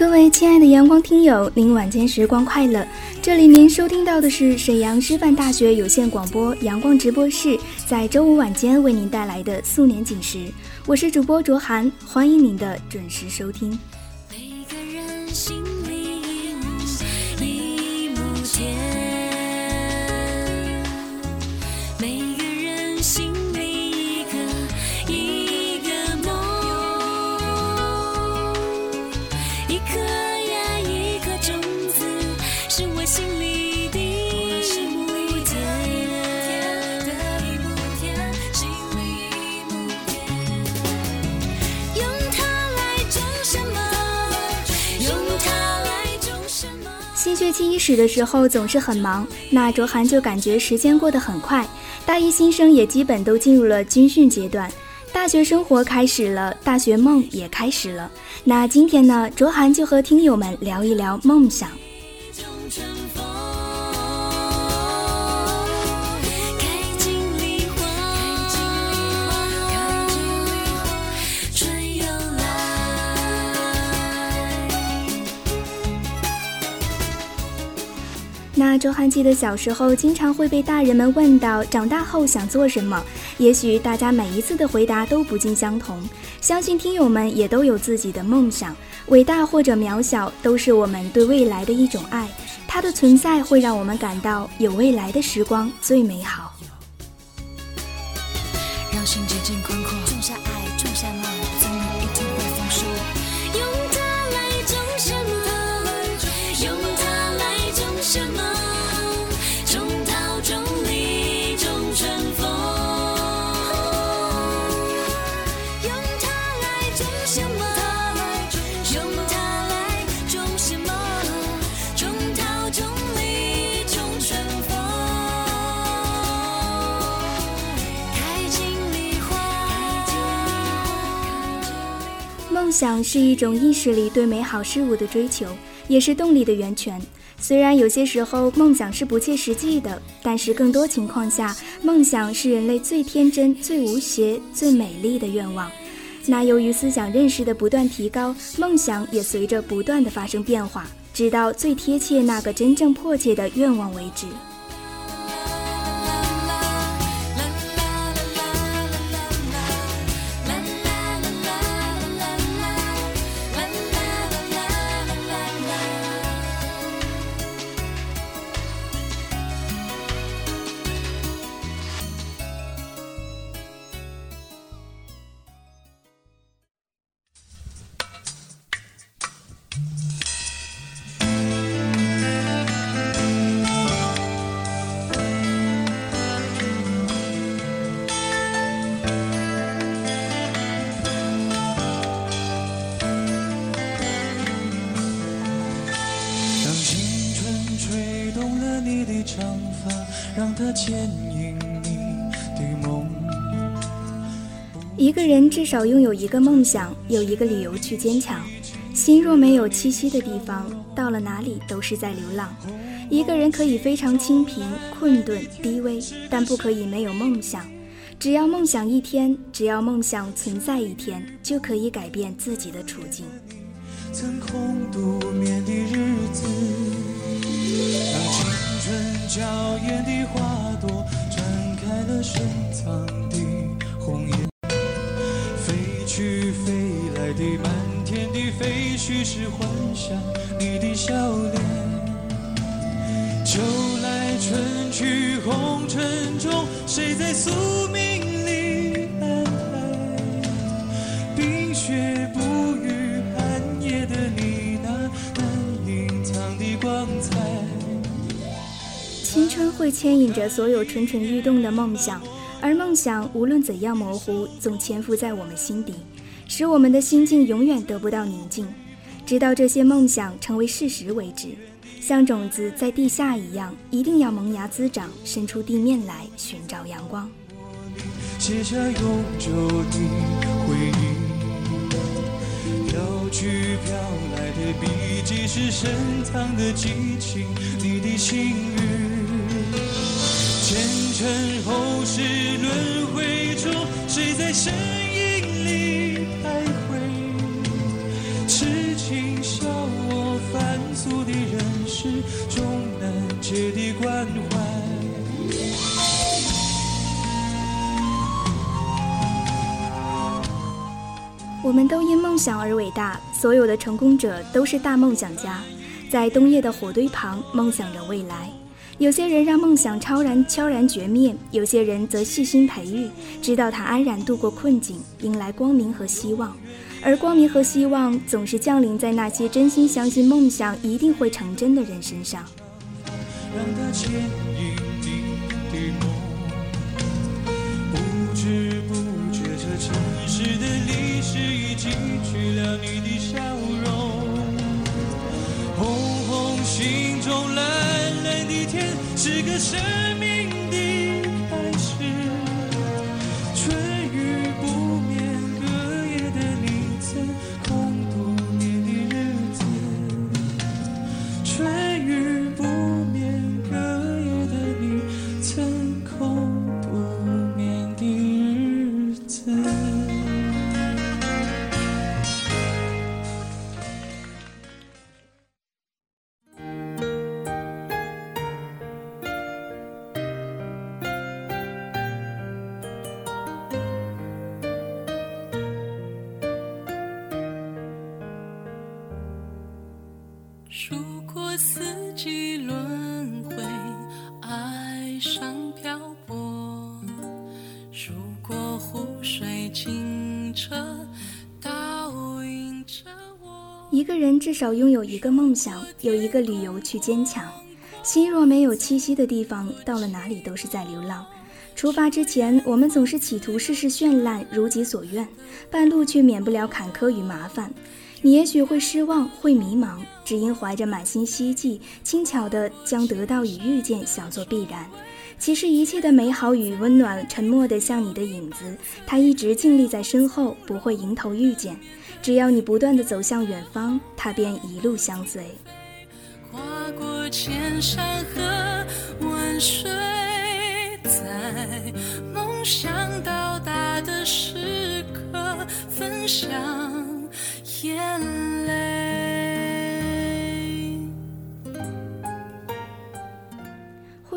各位亲爱的阳光听友，您晚间时光快乐！这里您收听到的是沈阳师范大学有线广播阳光直播室，在周五晚间为您带来的素年锦时，我是主播卓涵，欢迎您的准时收听。每个人心学期伊始的时候总是很忙，那卓涵就感觉时间过得很快。大一新生也基本都进入了军训阶段，大学生活开始了，大学梦也开始了。那今天呢，卓涵就和听友们聊一聊梦想。周涵记得小时候经常会被大人们问到长大后想做什么，也许大家每一次的回答都不尽相同。相信听友们也都有自己的梦想，伟大或者渺小，都是我们对未来的一种爱。它的存在会让我们感到有未来的时光最美好。让心渐渐宽阔，梦想是一种意识里对美好事物的追求，也是动力的源泉。虽然有些时候梦想是不切实际的，但是更多情况下，梦想是人类最天真、最无邪、最美丽的愿望。那由于思想认识的不断提高，梦想也随着不断的发生变化，直到最贴切那个真正迫切的愿望为止。一个人至少拥有一个梦想，有一个理由去坚强。心若没有栖息的地方，到了哪里都是在流浪。一个人可以非常清贫、困顿、低微，但不可以没有梦想。只要梦想一天，只要梦想存在一天，就可以改变自己的处境。曾空独眠的日子，娇艳的花朵绽开了深藏的红颜。飞去飞来的满天的飞絮是幻想你的笑脸。秋来春去红尘中，谁在宿命会牵引着所有蠢蠢欲动的梦想，而梦想无论怎样模糊，总潜伏在我们心底，使我们的心境永远得不到宁静，直到这些梦想成为事实为止。像种子在地下一样，一定要萌芽滋长，伸出地面来寻找阳光。写下永久的回忆，飘去飘来的笔迹是深藏的激情，你的幸运，前尘后世轮回中，谁在身影里徘徊？痴情笑我凡俗的人世，终难解的关怀。我们都因梦想而伟大，所有的成功者都是大梦想家，在冬夜的火堆旁梦想着未来。有些人让梦想超然悄然绝灭，有些人则细心培育，直到他安然度过困境，迎来光明和希望。而光明和希望总是降临在那些真心相信梦想一定会成真的人身上。不知不觉，这城市的历史已记取了你的笑容。红红心中蓝，是个生个人至少拥有一个梦想，有一个理由去坚强。心若没有栖息的地方，到了哪里都是在流浪。出发之前，我们总是企图事事绚烂，如己所愿，半路却免不了坎坷与麻烦。你也许会失望，会迷茫，只因怀着满心希冀，轻巧地将得到与遇见想作必然。其实一切的美好与温暖，沉默的像你的影子，它一直静立在身后，不会迎头遇见。只要你不断的走向远方，它便一路相随。跨过千山和万水，在梦想到达的时刻，分享眼泪。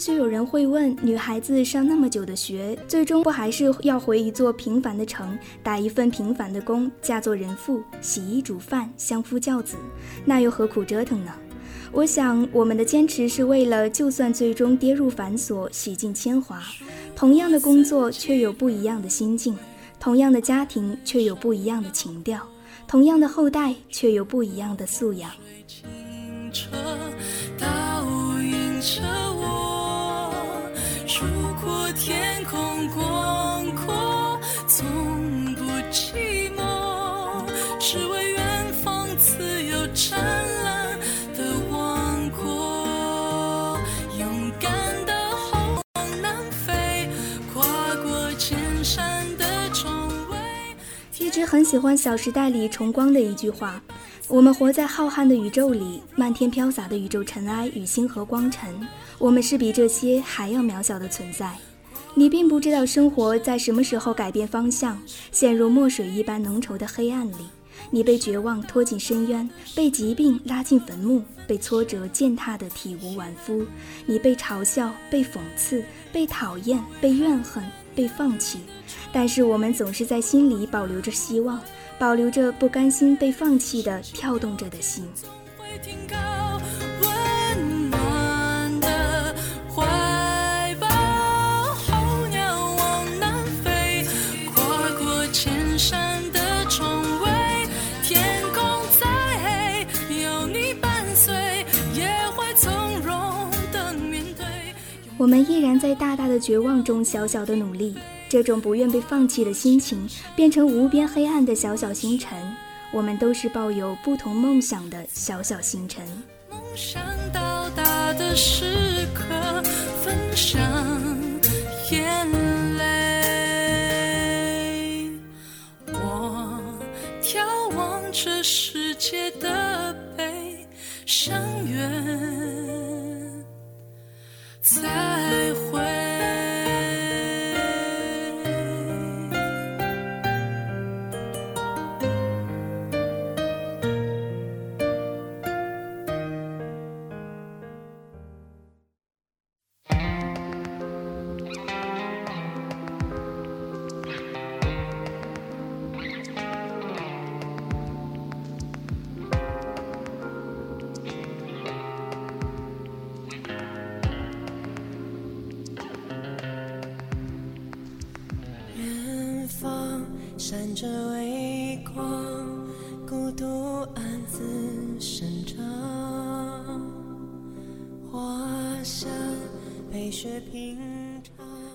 许有人会问，女孩子上那么久的学，最终不还是要回一座平凡的城，打一份平凡的工，嫁做人妇，洗衣煮饭，相夫教子，那又何苦折腾呢？我想，我们的坚持是为了，就算最终跌入繁琐，洗尽铅华，同样的工作却有不一样的心境，同样的家庭却有不一样的情调，同样的后代却有不一样的素养。清澈倒映空广阔，从不寂寞，只为远方自由灿烂的王国。勇敢的后往南飞，跨过千山的重围。一直很喜欢《小时代》里崇光的一句话：“我们活在浩瀚的宇宙里，漫天飘洒的宇宙尘埃与星河光尘，我们是比这些还要渺小的存在。”你并不知道生活在什么时候改变方向，陷入墨水一般浓稠的黑暗里。你被绝望拖进深渊，被疾病拉进坟墓，被挫折践踏得体无完肤。你被嘲笑，被讽刺，被讨厌，被怨恨，被放弃。但是我们总是在心里保留着希望，保留着不甘心被放弃的跳动着的心。我们依然在大大的绝望中小小的努力，这种不愿被放弃的心情，变成无边黑暗的小小星辰。我们都是抱有不同梦想的小小星辰。梦想到达的时刻，分享眼泪。我眺望着世界的悲伤远，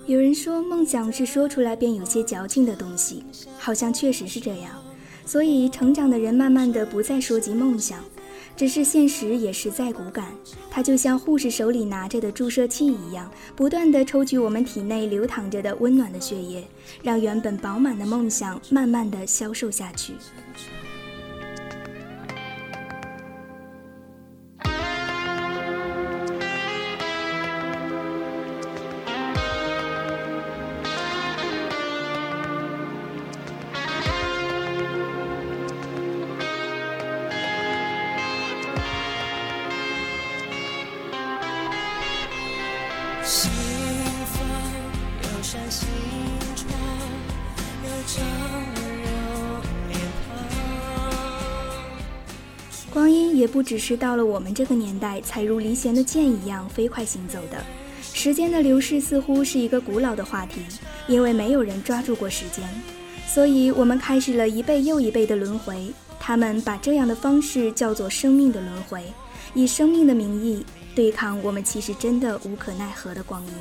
有人说，梦想是说出来便有些矫情的东西，好像确实是这样。所以，成长的人慢慢的不再说及梦想，只是现实也实在骨感。它就像护士手里拿着的注射器一样，不断的抽取我们体内流淌着的温暖的血液，让原本饱满的梦想慢慢的消瘦下去。也不只是到了我们这个年代才如离弦的箭一样飞快行走的，时间的流逝似乎是一个古老的话题，因为没有人抓住过时间，所以我们开始了一辈又一辈的轮回。他们把这样的方式叫做生命的轮回，以生命的名义对抗我们其实真的无可奈何的光阴。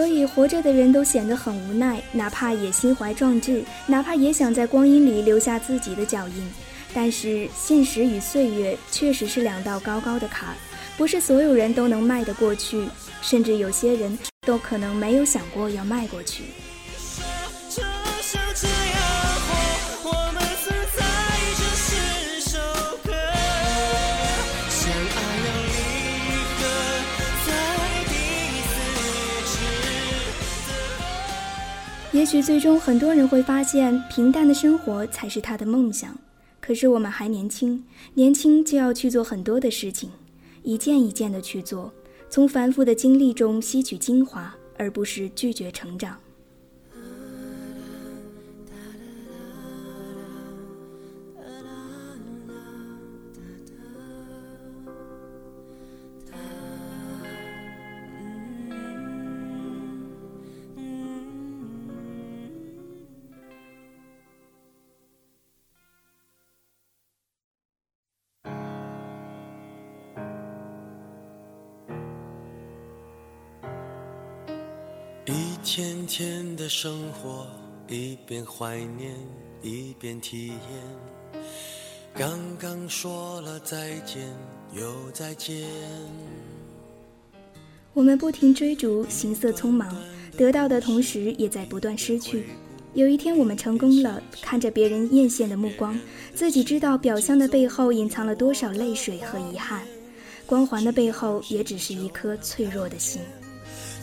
所以活着的人都显得很无奈，哪怕也心怀壮志，哪怕也想在光阴里留下自己的脚印。但是现实与岁月确实是两道高高的坎，不是所有人都能迈得过去，甚至有些人都可能没有想过要迈过去。也许最终很多人会发现，平淡的生活才是他的梦想。可是我们还年轻，年轻就要去做很多的事情，一件一件的去做，从繁复的经历中吸取精华，而不是拒绝成长。天天的生活，一边怀念，一边体验。刚刚说了再见，又再见。我们不停追逐，行色匆忙，得到的同时也在不断失去。有一天我们成功了，看着别人艳羡的目光，自己知道表象的背后隐藏了多少泪水和遗憾，光环的背后也只是一颗脆弱的心。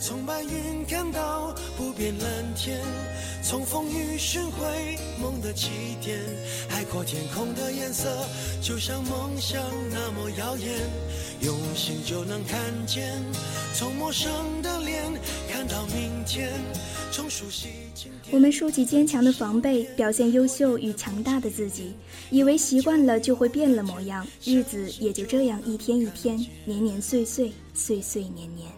从白云看到不变蓝天，从风雨寻回梦的起点。海阔天空的颜色，就像梦想那么耀眼，用心就能看见。从陌生的脸看到明天，从熟悉。我们竖起坚强的防备，表现优秀与强大的自己，以为习惯了就会变了模样，日子也就这样一天一天，年年岁岁，岁岁年年。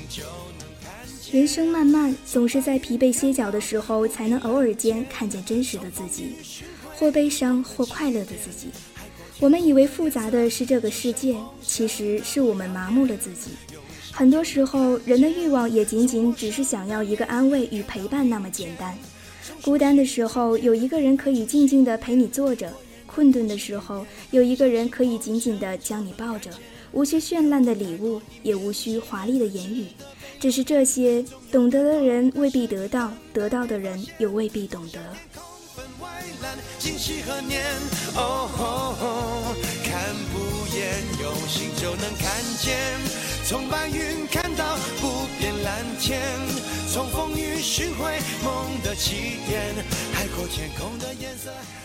人生漫漫总是在疲惫歇脚的时候才能偶尔间看见真实的自己或悲伤或快乐的自己。我们以为复杂的是这个世界其实是我们麻木了自己。很多时候人的欲望也仅仅只是想要一个安慰与陪伴那么简单。孤单的时候有一个人可以静静地陪你坐着困顿的时候有一个人可以紧紧地将你抱着无需绚烂的礼物也无需华丽的言语。只是这些懂得的人未必得到，得到的人又未必懂得。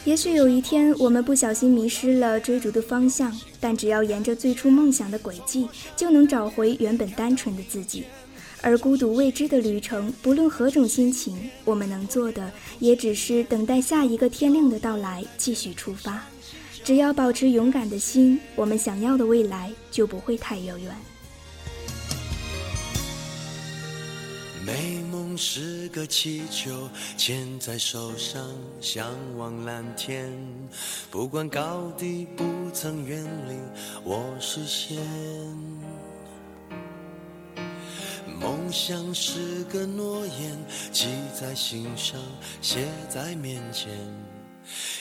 也许有一天我们不小心迷失了追逐的方向，但只要沿着最初梦想的轨迹，就能找回原本单纯的自己。而孤独未知的旅程不论何种心情我们能做的也只是等待下一个天亮的到来继续出发。只要保持勇敢的心我们想要的未来就不会太遥远。美梦是个气球牵在手上向往蓝天。不管高低不曾远离我视线梦想是个诺言，记在心上，写在面前。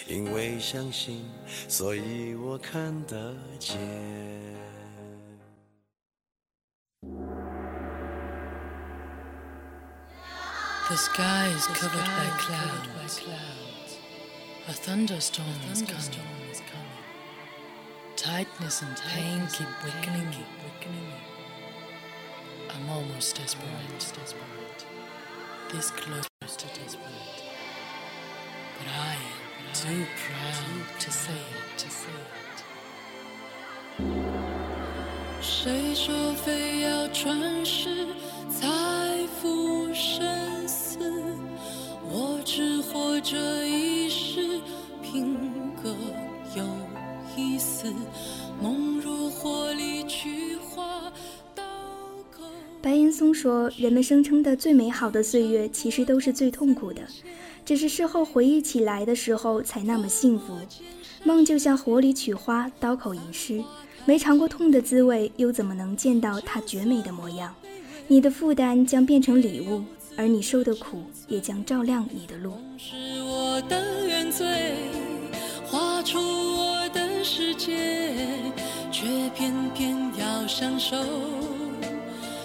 因为相信，所以我看得见。The sky is covered by clouds. A thunderstorm is. Tightness and pain keep weakening it. I'm almost desperate. I'm almost desperate. This close to desperate. But I am too proud to say it. To say it. 谁说非要传世才付生死？我只活着。白岩松说人们声称的最美好的岁月其实都是最痛苦的只是事后回忆起来的时候才那么幸福。梦就像火里取花刀口吟诗没尝过痛的滋味又怎么能见到它绝美的模样？你的负担将变成礼物而你受的苦也将照亮你的路是我的原罪画出我的世界却偏偏要相守。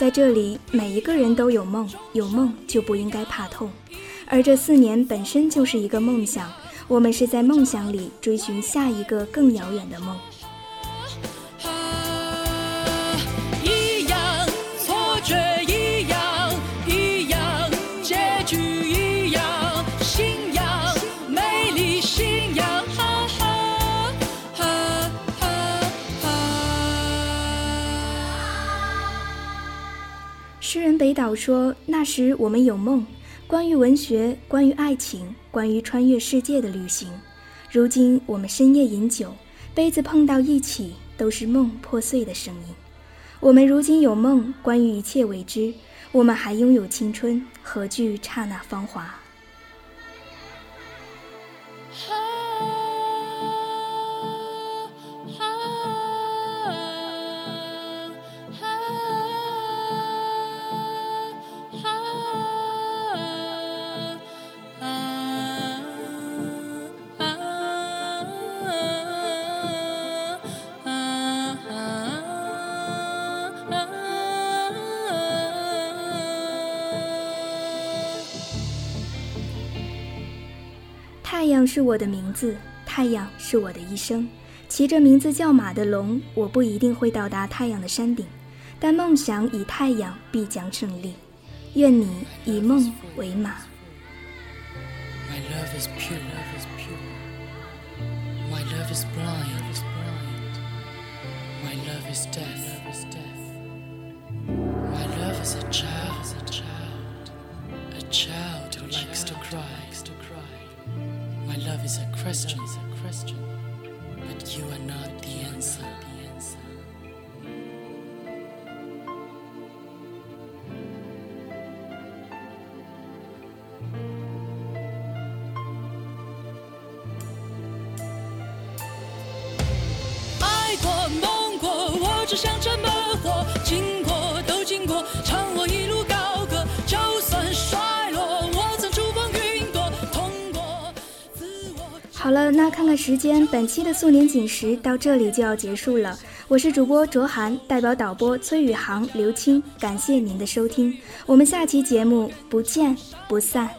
在这里每一个人都有梦有梦就不应该怕痛。而这四年本身就是一个梦想我们是在梦想里追寻下一个更遥远的梦。北岛说那时我们有梦关于文学关于爱情关于穿越世界的旅行。如今我们深夜饮酒杯子碰到一起都是梦破碎的声音。我们如今有梦关于一切未知我们还拥有青春何惧刹那芳华？太阳是我的名字，太阳是我的一生。骑着名字叫马的龙，我不一定会到达太阳的山顶，但梦想以太阳必将胜利。愿你以梦为马。My love is pure, love is pure. My love is blind, is blind. My love is deaf, love is deaf. My love is a child. Questions. 那看看时间，本期的素年锦时到这里就要结束了。我是主播卓涵，代表导播崔宇航、刘青，感谢您的收听，我们下期节目不见不散。